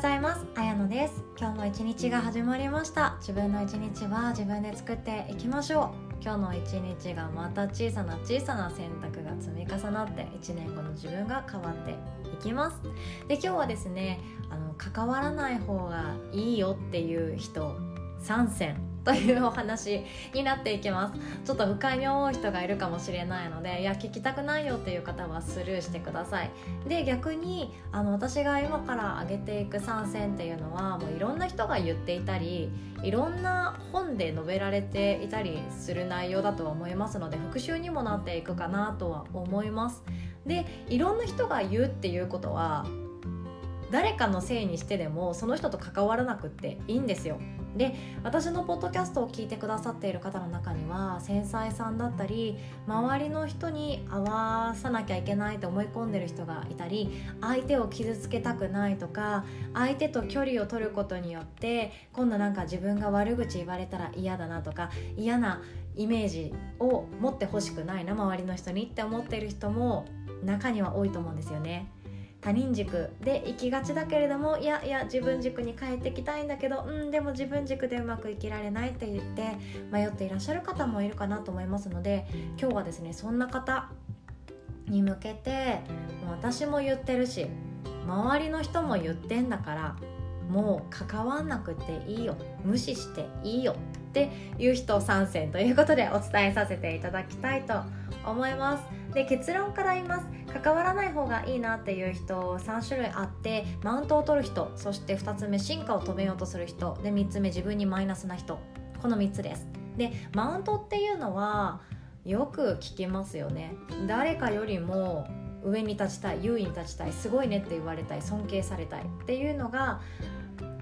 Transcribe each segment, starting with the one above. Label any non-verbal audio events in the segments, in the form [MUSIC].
ございます。あやのです。今日も一日が始まりました。自分の一日は自分で作っていきましょう。今日の一日がまた小さな小さな選択が積み重なって1年後の自分が変わっていきます。で今日はですねあの関わらない方がいいよっていう人3選。というお話になっていきます。ちょっと不快に思う人がいるかもしれないのでいや聞きたくないよっていう方はスルーしてください。で逆にあの私が今から挙げていく参戦っていうのはもういろんな人が言っていたりいろんな本で述べられていたりする内容だとは思いますので復習にもなっていくかなとは思います。でいろんな人が言うっていうことは誰かのせいにしてでもその人と関わらなくっていいんですよ。で私のポッドキャストを聞いてくださっている方の中には繊細さんだったり周りの人に合わさなきゃいけないと思い込んでる人がいたり相手を傷つけたくないとか相手と距離を取ることによって今度なんか自分が悪口言われたら嫌だなとか嫌なイメージを持ってほしくないな周りの人にって思ってる人も中には多いと思うんですよね。他人軸で生きがちだけれどもいやいや自分軸に帰ってきたいんだけどうんでも自分軸でうまく生きられないって言って迷っていらっしゃる方もいるかなと思いますので今日はですねそんな方に向けて私も言ってるし周りの人も言ってんだからもう関わんなくていいよ無視していいよっていう人参戦ということでお伝えさせていただきたいと思います。で結論から言います。関わらない方がいいなっていう人3種類あってマウントを取る人そして2つ目進化を止めようとする人で3つ目自分にマイナスな人。この3つです。でマウントっていうのはよく聞きますよね。誰かよりも上に立ちたい優位に立ちたいすごいねって言われたい尊敬されたいっていうのが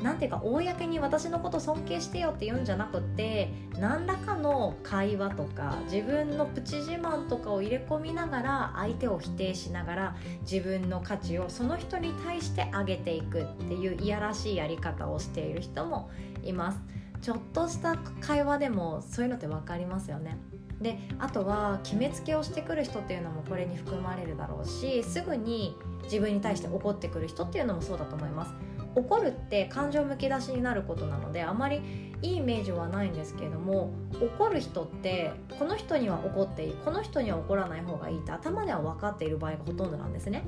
何ていうか公に私のこと尊敬してよって言うんじゃなくて何らかの会話とか自分のプチ自慢とかを入れ込みながら相手を否定しながら自分の価値をその人に対して上げていくっていういやらしいやり方をしている人もいます。ちょっとした会話でもそういうのって分かりますよね。であとは決めつけをしてくる人っていうのもこれに含まれるだろうしすぐに自分に対して怒ってくる人っていうのもそうだと思います。怒るって感情むき出しになることなのであまりいいイメージはないんですけれども怒る人ってこの人には怒っていいこの人には怒らない方がいいって頭では分かっている場合がほとんどなんですね。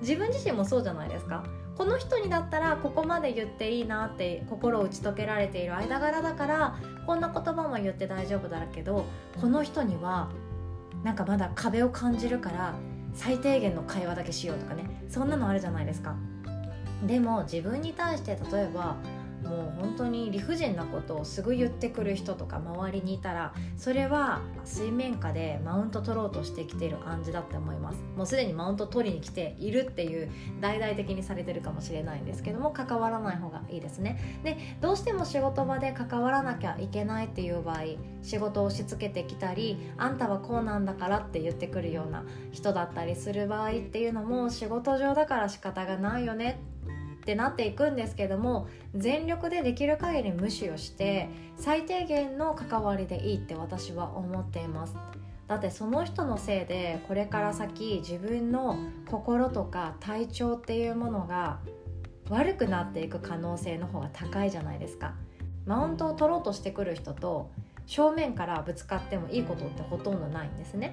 自分自身もそうじゃないですか。この人にだったらここまで言っていいなって心を打ち解けられている間柄だからこんな言葉も言って大丈夫だけどこの人にはなんかまだ壁を感じるから最低限の会話だけしようとかね。そんなのあるじゃないですか。でも自分に対して例えばもう本当に理不尽なことをすぐ言ってくる人とか周りにいたらそれは水面下でマウント取ろうとしてきている暗示だって思います。もうすでにマウント取りに来ているっていう大々的にされてるかもしれないんですけども関わらない方がいいですね。でどうしても仕事場で関わらなきゃいけないっていう場合仕事を押し付けてきたりあんたはこうなんだからって言ってくるような人だったりする場合っていうのも仕事上だから仕方がないよねってなっていくんですけども全力でできる限り無視をして最低限の関わりでいいって私は思っています。だってその人のせいでこれから先自分の心とか体調っていうものが悪くなっていく可能性の方が高いじゃないですか。マウントを取ろうとしてくる人と正面からぶつかってもいいことってほとんどないんですね。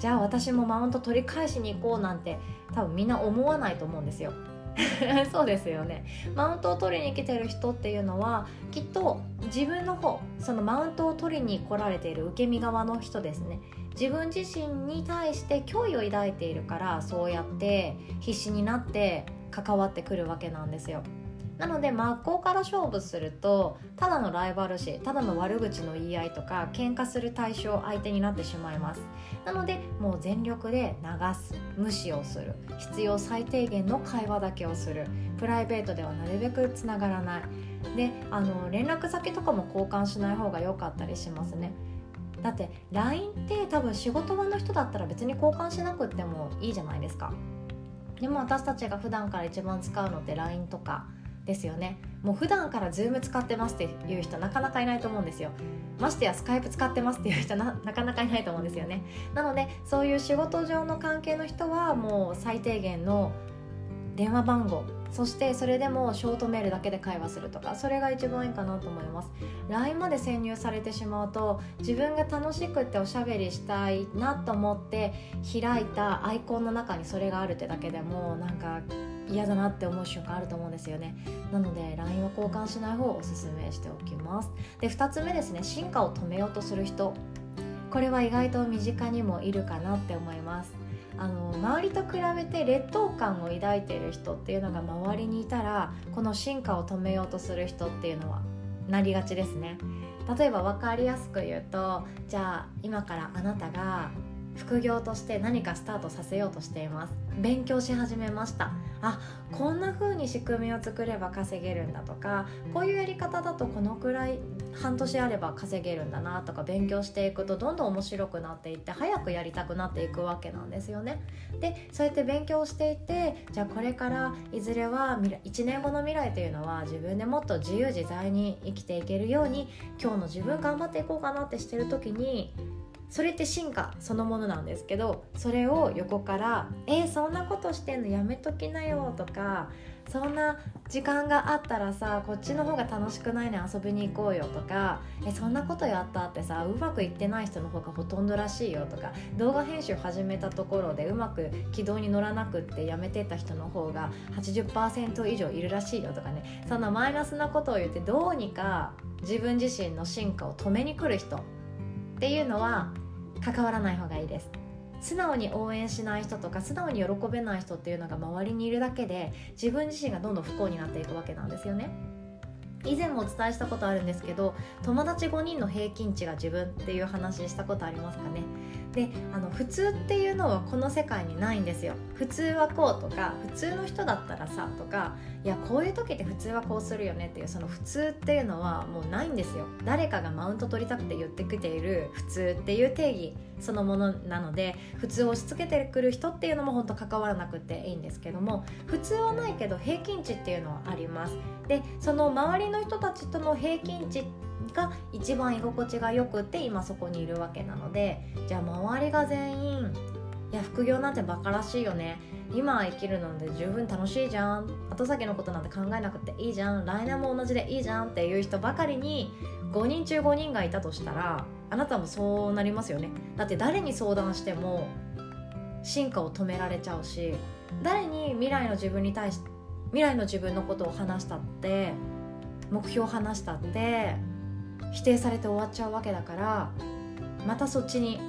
じゃあ私もマウント取り返しに行こうなんて多分みんな思わないと思うんですよ。[LAUGHS] そうですよね。マウントを取りに来てる人っていうのはきっと自分の方そのマウントを取りに来られている受け身側の人ですね。自分自身に対して脅威を抱いているからそうやって必死になって関わってくるわけなんですよ。なので真っ向から勝負するとただのライバル視ただの悪口の言い合いとか喧嘩する対象相手になってしまいます。なのでもう全力で流す無視をする必要最低限の会話だけをするプライベートではなるべくつながらない。であの連絡先とかも交換しない方が良かったりしますね。だって LINE って多分仕事場の人だったら別に交換しなくてもいいじゃないですか。でも私たちが普段から一番使うのって LINE とかですよね。もう普段から Zoom 使ってますっていう人なかなかいないと思うんですよ。ましてやスカイプ使ってますっていう人な [LAUGHS] かなかいないと思うんですよね。なのでそういう仕事上の関係の人はもう最低限の電話番号そしてそれでもショートメールだけで会話するとかそれが一番いいかなと思います。LINE まで潜入されてしまうと自分が楽しくっておしゃべりしたいなと思って開いたアイコンの中にそれがあるってだけでもなんか嫌だなって思う瞬間あると思うんですよね。なので LINE は交換しない方をおすすめしておきます。で2つ目ですね。進化を止めようとする人。これは意外と身近にもいるかなって思います。あの周りと比べて劣等感を抱いている人っていうのが周りにいたらこの進化を止めようとする人っていうのはなりがちですね。例えば分かりやすく言うとじゃあ今からあなたが副業として何かスタートさせようとしています。勉強し始めました。あこんな風に仕組みを作れば稼げるんだとかこういうやり方だとこのくらい半年あれば稼げるんだなとか勉強していくとどんどん面白くなっていって早くやりたくなっていくわけなんですよね。でそうやって勉強していてじゃあこれからいずれは1年後の未来というのは自分でもっと自由自在に生きていけるように今日の自分頑張っていこうかなってしてる時にそれって進化そのものなんですけどそれを横から「えー、そんなことしてんのやめときなよ」とか「そんな時間があったらさこっちの方が楽しくないね遊びに行こうよ」とか「えそんなことやったってさうまくいってない人の方がほとんどらしいよ」とか動画編集始めたところでうまく軌道に乗らなくってやめてた人の方が80%以上いるらしいよとかね。そんなマイナスなことを言ってどうにか自分自身の進化を止めに来る人っていうのは関わらない方がいいです。素直に応援しない人とか素直に喜べない人っていうのが周りにいるだけで自分自身がどんどん不幸になっていくわけなんですよね。以前もお伝えしたことあるんですけど友達5人の平均値が自分っていう話したことありますかね。であの普通っていうのはこの世界にないんですよ。普通はこうとか普通の人だったらさとかいやこういう時って普通はこうするよねっていうその普通っていうのはもうないんですよ。誰かがマウント取りたくて言ってきている普通っていう定義そのものなので普通を押し付けてくる人っていうのも本当関わらなくていいんですけども普通はないけど平均値っていうのはあります。でその周りの人たちとの平均値が一番居心地がよくて今そこにいるわけなのでじゃあ周りが全員いや副業なんてバカらしいよね。今生きるので十分楽しいじゃん。後先のことなんて考えなくていいじゃん。来年も同じでいいじゃんっていう人ばかりに5人中5人がいたとしたらあなたもそうなりますよね。だって誰に相談しても進化を止められちゃうし誰に未来の自分に対して未来の自分のことを話したって目標を話したって否定されて終わっちゃうわけだからまたそっちに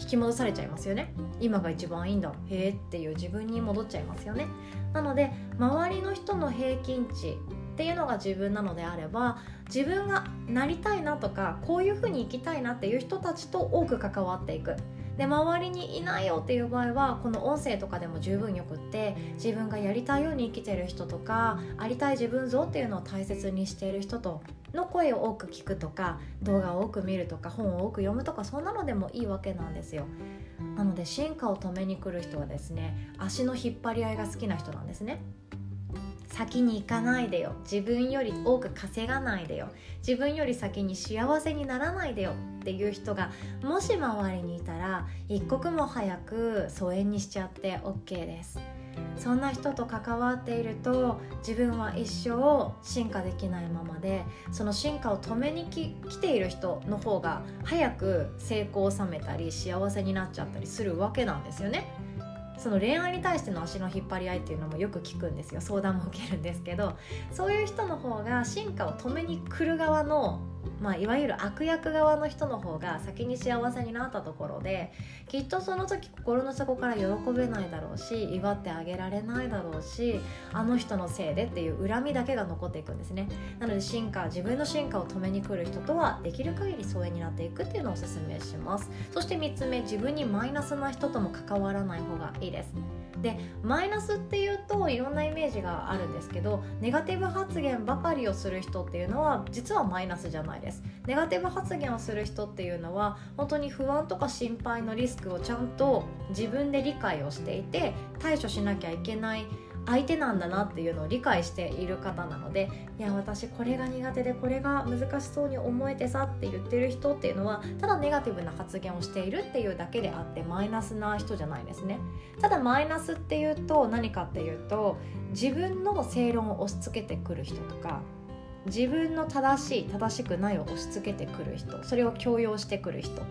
引き戻されちゃいますよね。今が一番いいんだ。へえっていう自分に戻っちゃいますよね。なので周りの人の平均値っていうのが自分なのであれば自分がなりたいなとかこういうふうに生きたいなっていう人たちと多く関わっていく。で周りにいないよっていう場合はこの音声とかでも十分よくって自分がやりたいように生きてる人とかありたい自分像っていうのを大切にしている人との声を多く聞くとか動画を多く見るとか本を多く読むとかそんなのでもいいわけなんですよ。なので進化を止めに来る人はですね足の引っ張り合いが好きな人なんですね。先に行かないでよ。自分より多く稼がないでよ。自分より先に幸せにならないでよ。っていう人がもし周りにいたら一刻も早く疎遠にしちゃって OK です。そんな人と関わっていると自分は一生進化できないままでその進化を止めにき来ている人の方が早く成功を収めたり幸せになっちゃったりするわけなんですよね。その恋愛に対しての足の引っ張り合いっていうのもよく聞くんですよ。相談も受けるんですけどそういう人の方が進化を止めに来る側のまあ、いわゆる悪役側の人の方が先に幸せになったところできっとその時心の底から喜べないだろうし祝ってあげられないだろうしあの人のせいでっていう恨みだけが残っていくんですね。なので進化自分の進化を止めに来る人とはできる限り疎遠になっていくっていうのをおすすめします。そして3つ目自分にマイナスな人とも関わらない方がいいです。でマイナスっていうといろんなイメージがあるんですけどネガティブ発言ばかりをする人っていうのは実はマイナスじゃないです。ネガティブ発言をする人っていうのは本当に不安とか心配のリスクをちゃんと自分で理解をしていて対処しなきゃいけない相手なんだなっていうのを理解している方なのでいや私これが苦手でこれが難しそうに思えてさって言ってる人っていうのはただネガティブな発言をしているっていうだけであってマイナスな人じゃないですね。ただマイナスっていうと何かっていうと自分の正論を押し付けてくる人とか自分の正しい正しくないを押し付けてくる人それを強要してくる人っ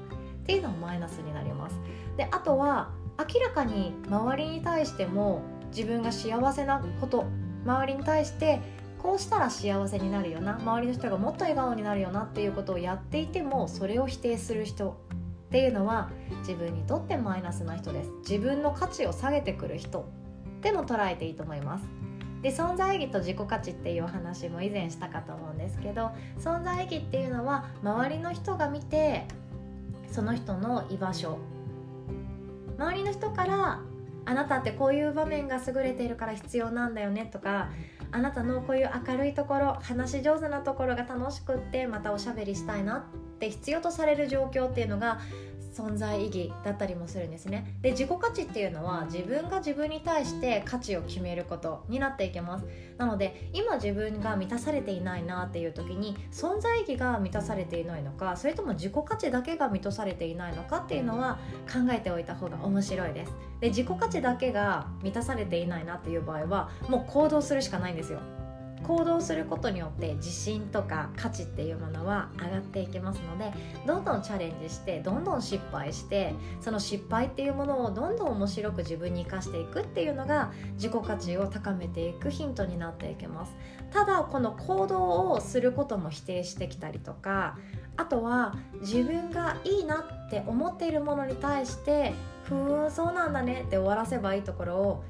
ていうのもマイナスになります。であとは明らかに周りに対しても自分が幸せなこと周りに対してこうしたら幸せになるよな周りの人がもっと笑顔になるよなっていうことをやっていてもそれを否定する人っていうのは自分にとってマイナスな人です。自分の価値を下げてくる人でも捉えていいと思います。で存在意義と自己価値っていうお話も以前したかと思うんですけど存在意義っていうのは周りの人が見てその人の居場所。周りの人からあなたってこういう場面が優れているから必要なんだよねとかあなたのこういう明るいところ話し上手なところが楽しくってまたおしゃべりしたいなって必要とされる状況っていうのが存在意義だったりもするんですね。で自己価値っていうのは自分が自分に対して価値を決めることになっていきます。なので今自分が満たされていないなっていう時に存在意義が満たされていないのかそれとも自己価値だけが満たされていないのかっていうのは考えておいた方が面白いです。で自己価値だけが満たされていないなっていう場合はもう行動するしかないんですよ。行動することによって自信とか価値っていうものは上がっていきますのでどんどんチャレンジしてどんどん失敗してその失敗っていうものをどんどん面白く自分に生かしていくっていうのが自己価値を高めていくヒントになっていきます。ただこの行動をすることも否定してきたりとかあとは自分がいいなって思っているものに対してふーんそうなんだねって終わらせばいいところを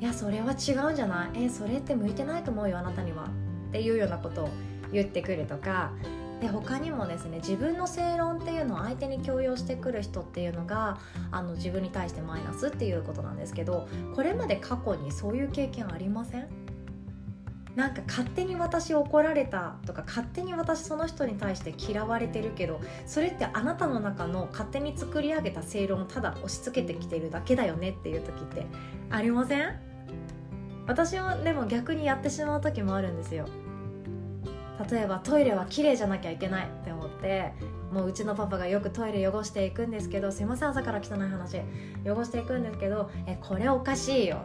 いやそれは違うんじゃない？えそれって向いてないと思うよあなたには。っていうようなことを言ってくるとか。で他にもですね自分の正論っていうのを相手に強要してくる人っていうのがあの自分に対してマイナスっていうことなんですけどこれまで過去にそういう経験ありません？なんか勝手に私怒られたとか勝手に私その人に対して嫌われてるけどそれってあなたの中の勝手に作り上げた正論をただ押し付けてきてるだけだよねっていう時ってありません？私はでも逆にやってしまう時もあるんですよ。例えばトイレは綺麗じゃなきゃいけないって思ってもううちのパパがよくトイレ汚していくんですけどすいません朝から汚い話汚していくんですけどえこれおかしいよ。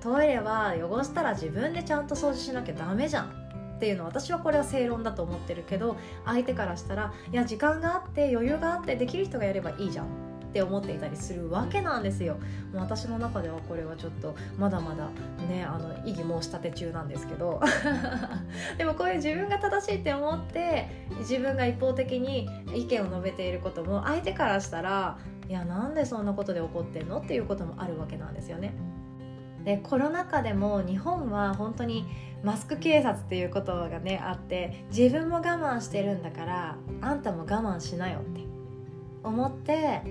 トイレは汚したら自分でちゃんと掃除しなきゃダメじゃんっていうの私はこれは正論だと思ってるけど相手からしたらいや時間があって余裕があってできる人がやればいいじゃんって思っていたりするわけなんですよもう私の中ではこれはちょっとまだまだねあの異議申し立て中なんですけど [LAUGHS] でもこういう自分が正しいって思って自分が一方的に意見を述べていることも相手からしたらいやなんでそんなことで怒ってんのっていうこともあるわけなんですよね。でコロナ禍でも日本は本当にマスク警察っていう言葉がねあって自分も我慢してるんだからあんたも我慢しなよって思って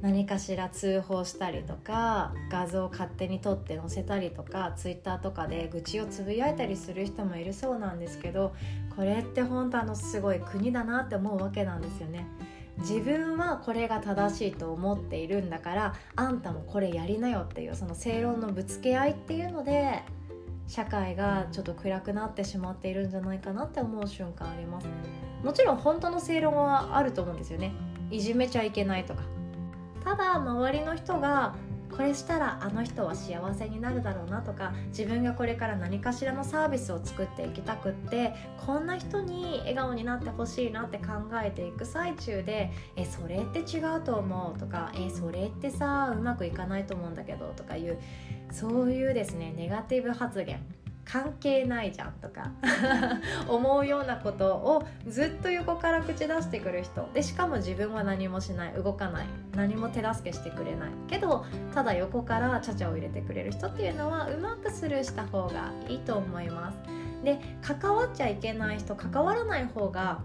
何かしら通報したりとか画像を勝手に撮って載せたりとかツイッターとかで愚痴をつぶやいたりする人もいるそうなんですけどこれって本当あのすごい国だなって思うわけなんですよね。自分はこれが正しいと思っているんだからあんたもこれやりなよっていうその正論のぶつけ合いっていうので社会がちょっと暗くなってしまっているんじゃないかなって思う瞬間あります。もちろん本当の正論はあると思うんですよね。いじめちゃいけないとか。ただ周りの人がこれしたらあの人は幸せになるだろうなとか自分がこれから何かしらのサービスを作っていきたくってこんな人に笑顔になってほしいなって考えていく最中で「えそれって違うと思う」とか「えそれってさうまくいかないと思うんだけど」とかいうそういうですねネガティブ発言。関係ないじゃんとか [LAUGHS] 思うようなことをずっと横から口出してくる人。でしかも自分は何もしない。動かない。何も手助けしてくれない。けどただ横からちゃちゃを入れてくれる人っていうのはうまくスルーした方がいいと思います。で関わっちゃいけない人関わらない方が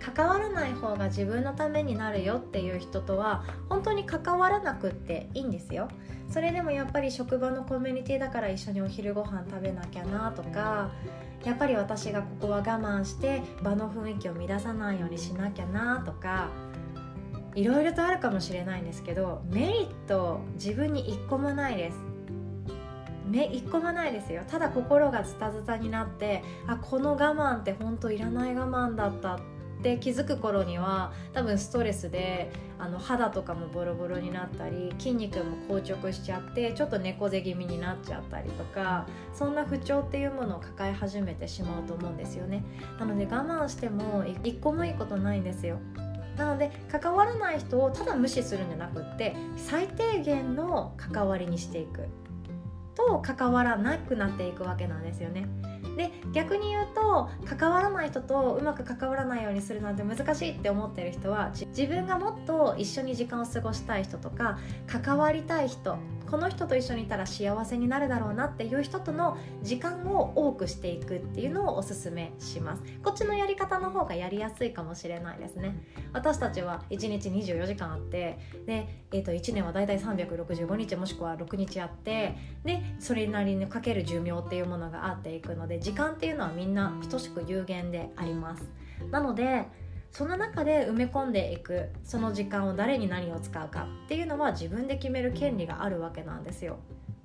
関わらない方が自分のためになるよっていう人とは本当に関わらなくっていいんですよ。それでもやっぱり職場のコミュニティだから一緒にお昼ご飯食べなきゃなとかやっぱり私がここは我慢して場の雰囲気を乱さないようにしなきゃなとかいろいろとあるかもしれないんですけどメリット自分に一個もないです。目一個もないですよ。ただ心がズタズタになってあこの我慢って本当いらない我慢だったって気づく頃には多分ストレスであの肌とかもボロボロになったり筋肉も硬直しちゃってちょっと猫背気味になっちゃったりとかそんな不調っていうものを抱え始めてしまうと思うんですよねなので我慢しても一個もいいことないんですよなので関わらない人をただ無視するんじゃなくって最低限の関わりにしていくと関わらなくなっていくわけなんですよね。で逆に言うと関わらない人とうまく関わらないようにするなんて難しいって思ってる人は自分がもっと一緒に時間を過ごしたい人とか関わりたい人この人と一緒にいたら幸せになるだろうなっていう人との時間を多くしていくっていうのをおすすめします。こっちのやり方の方がやりやすいかもしれないですね。私たちは1日24時間あってで、えー、と1年はだいたい365日もしくは6日あってでそれなりにかける寿命っていうものがあっていくので時間っていうのはみんな等しく有限であります。なのでその中で埋め込んでいくその時間を誰に何を使うかっていうのは自分で決める権利があるわけなんですよ。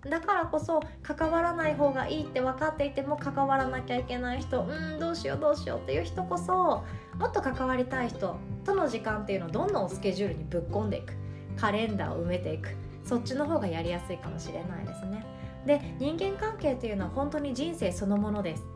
だからこそ関わらない方がいいって分かっていても関わらなきゃいけない人うんどうしようどうしようっていう人こそもっと関わりたい人との時間っていうのをどんどんスケジュールにぶっ込んでいく。カレンダーを埋めていく。そっちの方がやりやすいかもしれないですね。で人間関係っていうのは本当に人生そのものです。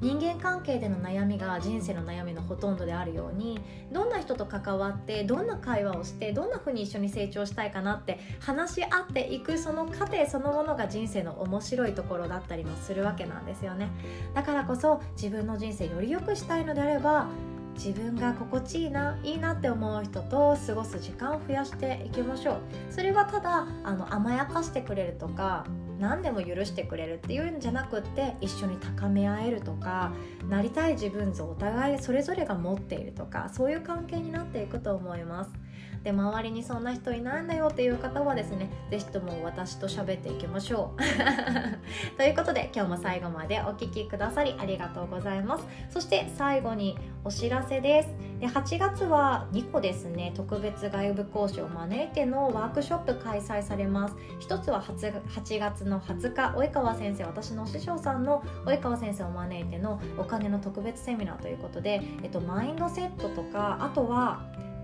人間関係での悩みが人生の悩みのほとんどであるようにどんな人と関わってどんな会話をしてどんな風に一緒に成長したいかなって話し合っていくその過程そのものが人生の面白いところだったりもするわけなんですよね。だからこそ自分の人生より良くしたいのであれば自分が心地いいないいなって思う人と過ごす時間を増やしていきましょう。それはただあの甘やかしてくれるとか何でも許してくれるっていうんじゃなくって一緒に高め合えるとかなりたい自分像お互いそれぞれが持っているとかそういう関係になっていくと思います。で周りにそんな人いないんだよっていう方はですね是非とも私と喋っていきましょう。[LAUGHS] ということで今日も最後までお聴きくださりありがとうございます。そして最後にお知らせです。で8月は2個ですね特別外部講師を招いてのワークショップ開催されます。一つは 8, 8月の20日及川先生私の師匠さんの及川先生を招いてのお金の特別セミナーということで、えっと、マインドセットとかあとは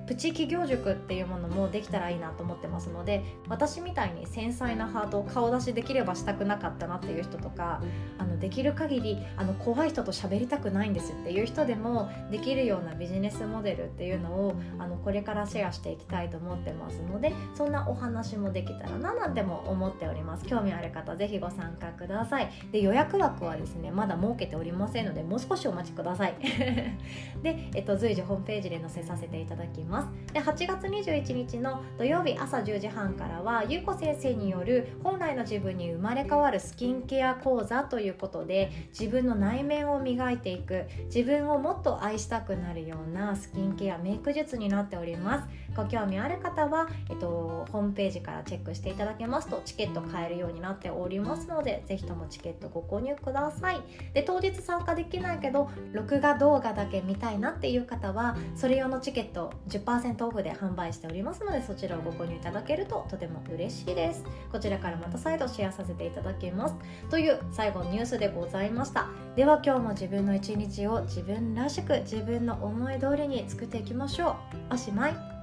プチ企業塾っていうものもできたらいいなと思ってますので私みたいに繊細なハートを顔出しできればしたくなかったなっていう人とかあのできる限りあの怖い人と喋りたくないんですっていう人でもできるようなビジネスモデルっていうのをあのこれからシェアしていきたいと思ってますのでそんなお話もできたらななんても思っております。興味ある方ぜひご参加ください。で予約枠はですねまだ設けておりませんのでもう少しお待ちください。[LAUGHS] で、えっと、随時ホームページで載せさせていただきます。ます。で8月21日の土曜日朝10時半からはゆうこ先生による本来の自分に生まれ変わるスキンケア講座ということで自分の内面を磨いていく自分をもっと愛したくなるようなスキンケアメイク術になっております。ご興味ある方は、えっと、ホームページからチェックしていただけますとチケット買えるようになっておりますのでぜひともチケットご購入ください。で当日参加できないけど録画動画だけ見たいなっていう方はそれ用のチケット10オフで販売しておりますのでそちらをご購入いただけるととても嬉しいです。こちらからまた再度シェアさせていただきます。という最後のニュースでございました。では今日も自分の一日を自分らしく自分の思い通りに作っていきましょう。おしまい。